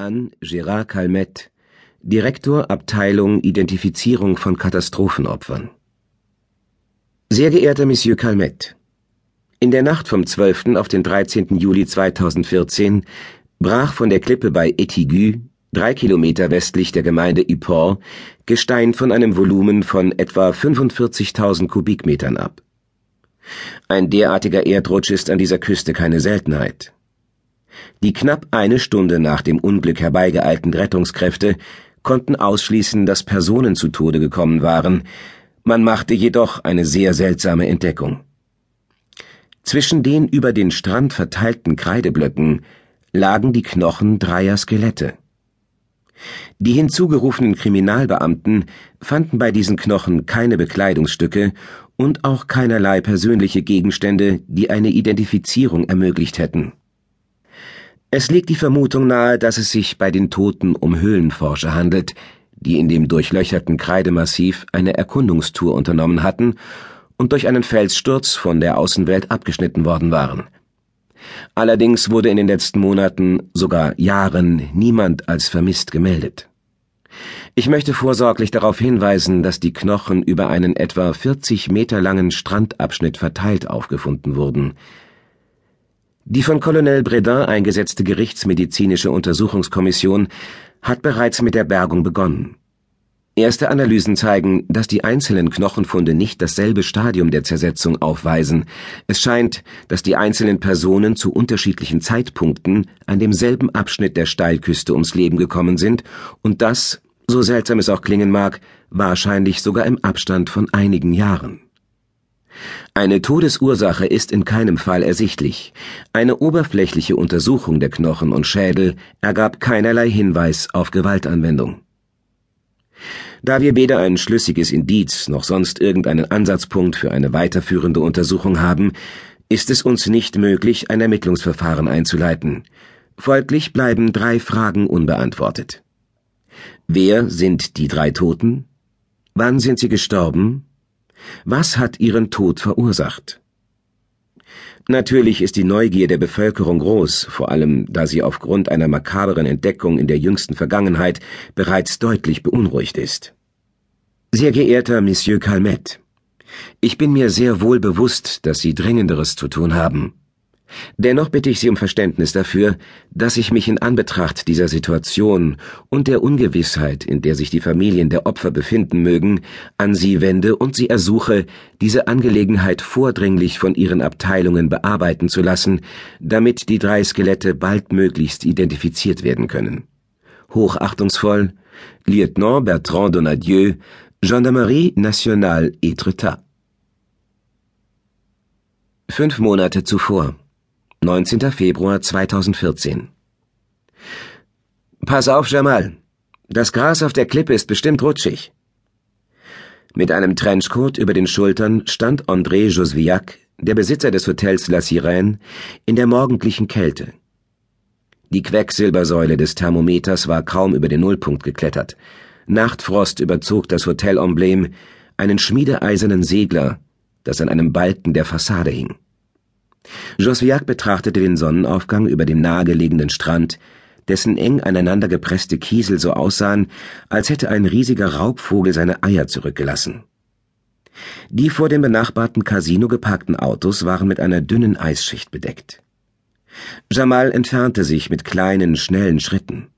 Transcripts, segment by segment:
an Gérard Calmette, Direktor Abteilung Identifizierung von Katastrophenopfern. Sehr geehrter Monsieur Calmette, in der Nacht vom 12. auf den 13. Juli 2014 brach von der Klippe bei Etigu, drei Kilometer westlich der Gemeinde Yport, Gestein von einem Volumen von etwa 45.000 Kubikmetern ab. Ein derartiger Erdrutsch ist an dieser Küste keine Seltenheit. Die knapp eine Stunde nach dem Unglück herbeigeeilten Rettungskräfte konnten ausschließen, dass Personen zu Tode gekommen waren, man machte jedoch eine sehr seltsame Entdeckung. Zwischen den über den Strand verteilten Kreideblöcken lagen die Knochen dreier Skelette. Die hinzugerufenen Kriminalbeamten fanden bei diesen Knochen keine Bekleidungsstücke und auch keinerlei persönliche Gegenstände, die eine Identifizierung ermöglicht hätten. Es liegt die Vermutung nahe, dass es sich bei den Toten um Höhlenforscher handelt, die in dem durchlöcherten Kreidemassiv eine Erkundungstour unternommen hatten und durch einen Felssturz von der Außenwelt abgeschnitten worden waren. Allerdings wurde in den letzten Monaten, sogar Jahren, niemand als vermisst gemeldet. Ich möchte vorsorglich darauf hinweisen, dass die Knochen über einen etwa 40 Meter langen Strandabschnitt verteilt aufgefunden wurden. Die von Colonel Bredin eingesetzte gerichtsmedizinische Untersuchungskommission hat bereits mit der Bergung begonnen. Erste Analysen zeigen, dass die einzelnen Knochenfunde nicht dasselbe Stadium der Zersetzung aufweisen. Es scheint, dass die einzelnen Personen zu unterschiedlichen Zeitpunkten an demselben Abschnitt der Steilküste ums Leben gekommen sind und das, so seltsam es auch klingen mag, wahrscheinlich sogar im Abstand von einigen Jahren. Eine Todesursache ist in keinem Fall ersichtlich. Eine oberflächliche Untersuchung der Knochen und Schädel ergab keinerlei Hinweis auf Gewaltanwendung. Da wir weder ein schlüssiges Indiz noch sonst irgendeinen Ansatzpunkt für eine weiterführende Untersuchung haben, ist es uns nicht möglich, ein Ermittlungsverfahren einzuleiten. Folglich bleiben drei Fragen unbeantwortet. Wer sind die drei Toten? Wann sind sie gestorben? Was hat ihren Tod verursacht? Natürlich ist die Neugier der Bevölkerung groß, vor allem da sie aufgrund einer makaberen Entdeckung in der jüngsten Vergangenheit bereits deutlich beunruhigt ist. Sehr geehrter Monsieur Calmette, ich bin mir sehr wohl bewusst, dass Sie Dringenderes zu tun haben. Dennoch bitte ich Sie um Verständnis dafür, dass ich mich in Anbetracht dieser Situation und der Ungewissheit, in der sich die Familien der Opfer befinden mögen, an Sie wende und Sie ersuche, diese Angelegenheit vordringlich von Ihren Abteilungen bearbeiten zu lassen, damit die drei Skelette baldmöglichst identifiziert werden können. Hochachtungsvoll, Lieutenant Bertrand Donadieu, Gendarmerie Nationale Etretat. Fünf Monate zuvor. 19. Februar 2014. Pass auf, Jamal. Das Gras auf der Klippe ist bestimmt rutschig. Mit einem Trenchcoat über den Schultern stand André Josviac, der Besitzer des Hotels La Sirène, in der morgendlichen Kälte. Die Quecksilbersäule des Thermometers war kaum über den Nullpunkt geklettert. Nachtfrost überzog das Hotelemblem, einen schmiedeeisernen Segler, das an einem Balken der Fassade hing. Josviac betrachtete den Sonnenaufgang über dem nahegelegenen Strand, dessen eng aneinander gepresste Kiesel so aussahen, als hätte ein riesiger Raubvogel seine Eier zurückgelassen. Die vor dem benachbarten Casino geparkten Autos waren mit einer dünnen Eisschicht bedeckt. Jamal entfernte sich mit kleinen, schnellen Schritten.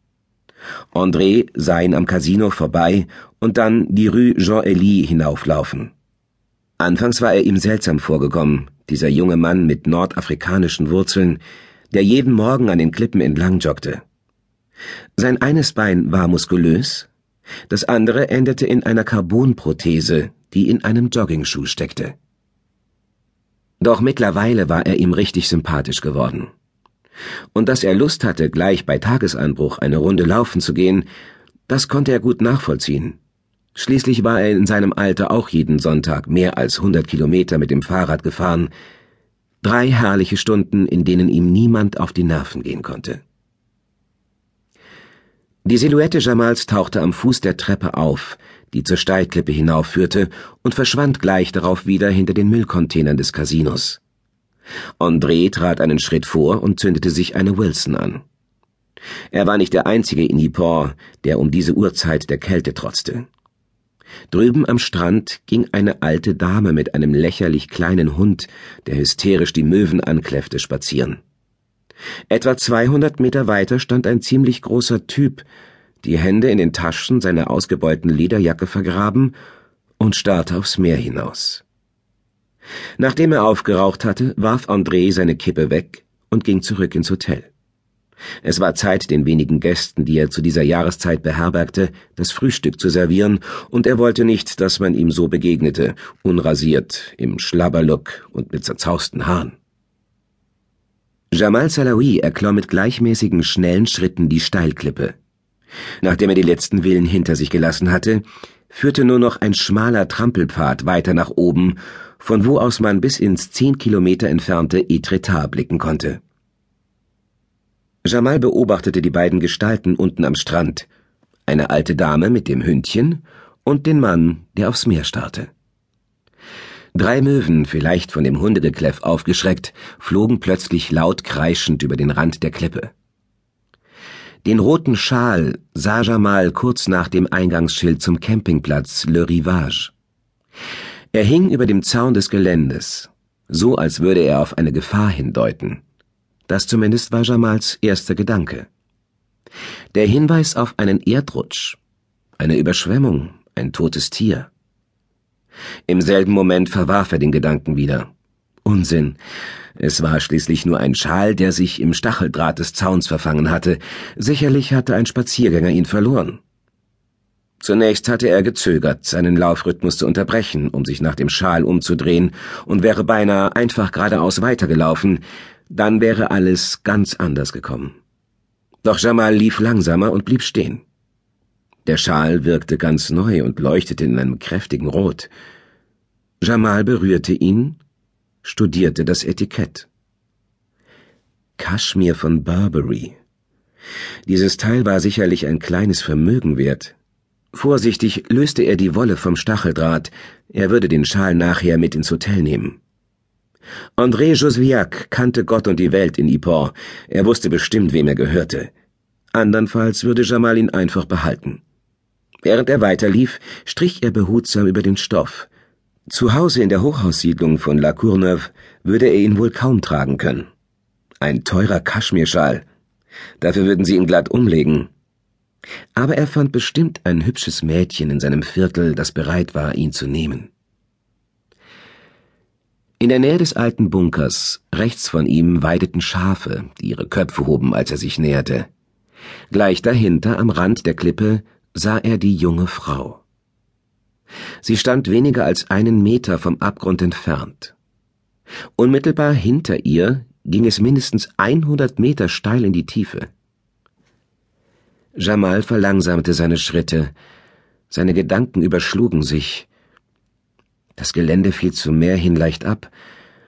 André sah ihn am Casino vorbei und dann die Rue Jean-Elie hinauflaufen. Anfangs war er ihm seltsam vorgekommen, dieser junge Mann mit nordafrikanischen Wurzeln, der jeden Morgen an den Klippen entlang joggte. Sein eines Bein war muskulös, das andere endete in einer Carbonprothese, die in einem Joggingschuh steckte. Doch mittlerweile war er ihm richtig sympathisch geworden. Und dass er Lust hatte, gleich bei Tagesanbruch eine Runde laufen zu gehen, das konnte er gut nachvollziehen. Schließlich war er in seinem Alter auch jeden Sonntag mehr als hundert Kilometer mit dem Fahrrad gefahren. Drei herrliche Stunden, in denen ihm niemand auf die Nerven gehen konnte. Die Silhouette Jamals tauchte am Fuß der Treppe auf, die zur Steilklippe hinaufführte, und verschwand gleich darauf wieder hinter den Müllcontainern des Casinos. André trat einen Schritt vor und zündete sich eine Wilson an. Er war nicht der einzige in Yport, der um diese Uhrzeit der Kälte trotzte. Drüben am Strand ging eine alte Dame mit einem lächerlich kleinen Hund, der hysterisch die Möwen ankläffte, spazieren. Etwa 200 Meter weiter stand ein ziemlich großer Typ, die Hände in den Taschen seiner ausgebeulten Lederjacke vergraben und starrte aufs Meer hinaus. Nachdem er aufgeraucht hatte, warf André seine Kippe weg und ging zurück ins Hotel. Es war Zeit, den wenigen Gästen, die er zu dieser Jahreszeit beherbergte, das Frühstück zu servieren, und er wollte nicht, dass man ihm so begegnete, unrasiert, im Schlabberlook und mit zerzausten Haaren. Jamal Salawi erklomm mit gleichmäßigen, schnellen Schritten die Steilklippe. Nachdem er die letzten Villen hinter sich gelassen hatte, führte nur noch ein schmaler Trampelpfad weiter nach oben, von wo aus man bis ins zehn Kilometer entfernte Etretat blicken konnte. Jamal beobachtete die beiden Gestalten unten am Strand, eine alte Dame mit dem Hündchen und den Mann, der aufs Meer starrte. Drei Möwen, vielleicht von dem Hundegekläff aufgeschreckt, flogen plötzlich laut kreischend über den Rand der Klippe. Den roten Schal sah Jamal kurz nach dem Eingangsschild zum Campingplatz Le Rivage. Er hing über dem Zaun des Geländes, so als würde er auf eine Gefahr hindeuten. Das zumindest war Jamals erster Gedanke. Der Hinweis auf einen Erdrutsch, eine Überschwemmung, ein totes Tier. Im selben Moment verwarf er den Gedanken wieder. Unsinn. Es war schließlich nur ein Schal, der sich im Stacheldraht des Zauns verfangen hatte. Sicherlich hatte ein Spaziergänger ihn verloren. Zunächst hatte er gezögert, seinen Laufrhythmus zu unterbrechen, um sich nach dem Schal umzudrehen, und wäre beinahe einfach geradeaus weitergelaufen, dann wäre alles ganz anders gekommen. Doch Jamal lief langsamer und blieb stehen. Der Schal wirkte ganz neu und leuchtete in einem kräftigen Rot. Jamal berührte ihn, studierte das Etikett. Kaschmir von Burberry. Dieses Teil war sicherlich ein kleines Vermögen wert. Vorsichtig löste er die Wolle vom Stacheldraht, er würde den Schal nachher mit ins Hotel nehmen. André Josviac kannte Gott und die Welt in Yport. Er wusste bestimmt, wem er gehörte. Andernfalls würde Jamal ihn einfach behalten. Während er weiterlief, strich er behutsam über den Stoff. Zu Hause in der Hochhaussiedlung von La Courneuve würde er ihn wohl kaum tragen können. Ein teurer Kaschmirschal. Dafür würden sie ihn glatt umlegen. Aber er fand bestimmt ein hübsches Mädchen in seinem Viertel, das bereit war, ihn zu nehmen. In der Nähe des alten Bunkers, rechts von ihm, weideten Schafe, die ihre Köpfe hoben, als er sich näherte. Gleich dahinter, am Rand der Klippe, sah er die junge Frau. Sie stand weniger als einen Meter vom Abgrund entfernt. Unmittelbar hinter ihr ging es mindestens 100 Meter steil in die Tiefe. Jamal verlangsamte seine Schritte. Seine Gedanken überschlugen sich. Das Gelände fiel zum Meer hin leicht ab.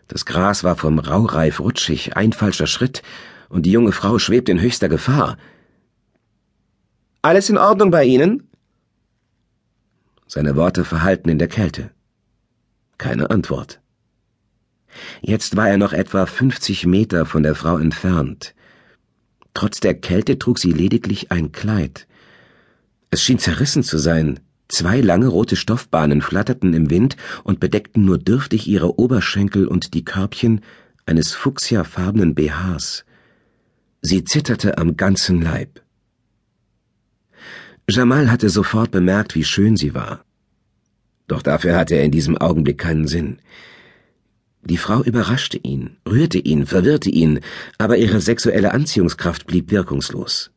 Das Gras war vom Raureif rutschig, ein falscher Schritt, und die junge Frau schwebte in höchster Gefahr. Alles in Ordnung bei Ihnen? Seine Worte verhallten in der Kälte. Keine Antwort. Jetzt war er noch etwa 50 Meter von der Frau entfernt. Trotz der Kälte trug sie lediglich ein Kleid. Es schien zerrissen zu sein. Zwei lange rote Stoffbahnen flatterten im Wind und bedeckten nur dürftig ihre Oberschenkel und die Körbchen eines fuchsiafarbenen BHs. Sie zitterte am ganzen Leib. Jamal hatte sofort bemerkt, wie schön sie war. Doch dafür hatte er in diesem Augenblick keinen Sinn. Die Frau überraschte ihn, rührte ihn, verwirrte ihn, aber ihre sexuelle Anziehungskraft blieb wirkungslos.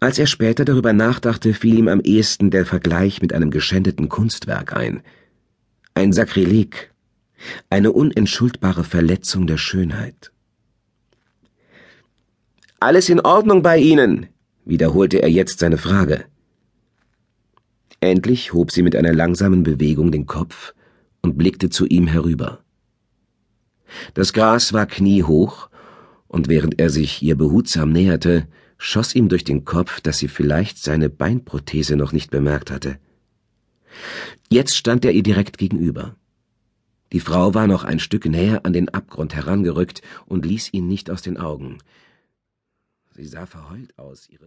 Als er später darüber nachdachte, fiel ihm am ehesten der Vergleich mit einem geschändeten Kunstwerk ein. Ein Sakrileg, eine unentschuldbare Verletzung der Schönheit. Alles in Ordnung bei Ihnen, wiederholte er jetzt seine Frage. Endlich hob sie mit einer langsamen Bewegung den Kopf und blickte zu ihm herüber. Das Gras war kniehoch, und während er sich ihr behutsam näherte, schoss ihm durch den Kopf, dass sie vielleicht seine Beinprothese noch nicht bemerkt hatte. Jetzt stand er ihr direkt gegenüber. Die Frau war noch ein Stück näher an den Abgrund herangerückt und ließ ihn nicht aus den Augen. Sie sah verheult aus, ihre